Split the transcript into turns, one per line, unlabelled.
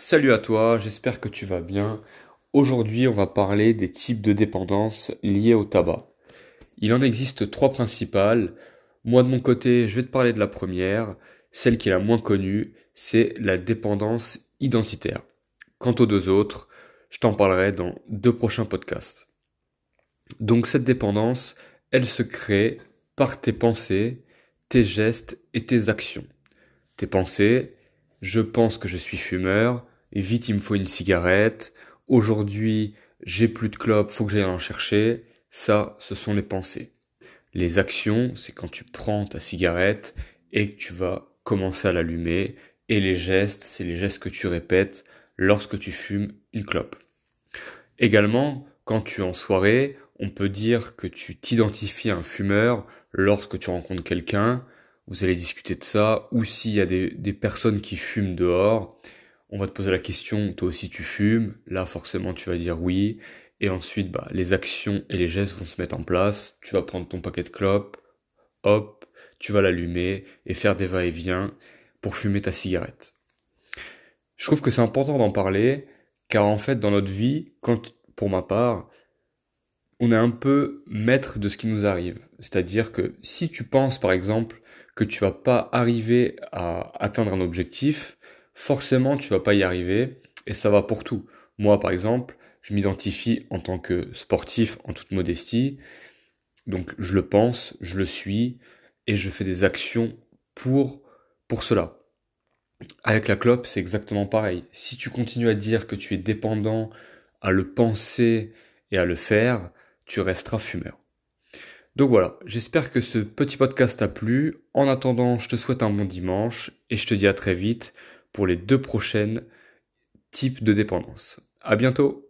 Salut à toi, j'espère que tu vas bien. Aujourd'hui, on va parler des types de dépendance liées au tabac. Il en existe trois principales. Moi, de mon côté, je vais te parler de la première, celle qui est la moins connue, c'est la dépendance identitaire. Quant aux deux autres, je t'en parlerai dans deux prochains podcasts. Donc cette dépendance, elle se crée par tes pensées, tes gestes et tes actions. Tes pensées, je pense que je suis fumeur, vite il me faut une cigarette, aujourd'hui j'ai plus de clopes, faut que j'aille en chercher, ça ce sont les pensées. Les actions, c'est quand tu prends ta cigarette et que tu vas commencer à l'allumer, et les gestes, c'est les gestes que tu répètes lorsque tu fumes une clope. Également, quand tu es en soirée, on peut dire que tu t'identifies à un fumeur lorsque tu rencontres quelqu'un, vous allez discuter de ça, ou s'il y a des, personnes qui fument dehors, on va te poser la question, toi aussi tu fumes, là forcément tu vas dire oui, et ensuite bah, les actions et les gestes vont se mettre en place, tu vas prendre ton paquet de clopes, hop, tu vas l'allumer et faire des va-et-vient pour fumer ta cigarette. Je trouve que c'est important d'en parler, car en fait dans notre vie, pour ma part, on est un peu maître de ce qui nous arrive. C'est-à-dire que si tu penses par exemple que tu vas pas arriver à atteindre un objectif, forcément tu vas pas y arriver et ça va pour tout. Moi par exemple, je m'identifie en tant que sportif en toute modestie. Donc je le pense, je le suis et je fais des actions pour pour cela. Avec la clope, c'est exactement pareil. Si tu continues à dire que tu es dépendant à le penser et à le faire, tu resteras fumeur. Donc voilà, j'espère que ce petit podcast t'a plu. En attendant, je te souhaite un bon dimanche et je te dis à très vite pour les deux prochaines types de dépendance. À bientôt!